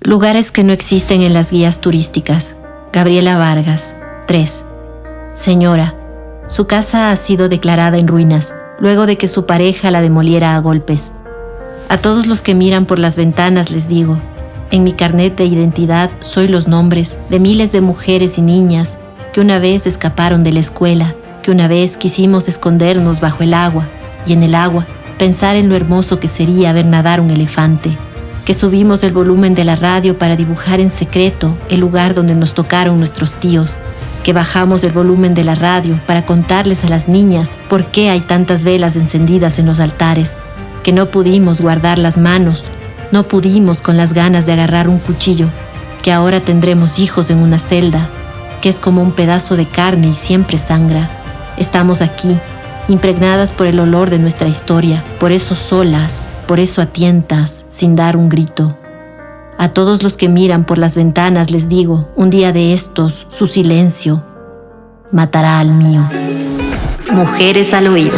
Lugares que no existen en las guías turísticas. Gabriela Vargas. 3. Señora, su casa ha sido declarada en ruinas luego de que su pareja la demoliera a golpes. A todos los que miran por las ventanas les digo, en mi carnet de identidad soy los nombres de miles de mujeres y niñas que una vez escaparon de la escuela, que una vez quisimos escondernos bajo el agua y en el agua pensar en lo hermoso que sería ver nadar un elefante, que subimos el volumen de la radio para dibujar en secreto el lugar donde nos tocaron nuestros tíos, que bajamos el volumen de la radio para contarles a las niñas por qué hay tantas velas encendidas en los altares, que no pudimos guardar las manos, no pudimos con las ganas de agarrar un cuchillo, que ahora tendremos hijos en una celda, que es como un pedazo de carne y siempre sangra. Estamos aquí, impregnadas por el olor de nuestra historia, por eso solas, por eso a tientas, sin dar un grito. A todos los que miran por las ventanas les digo, un día de estos, su silencio matará al mío. Mujeres al oído.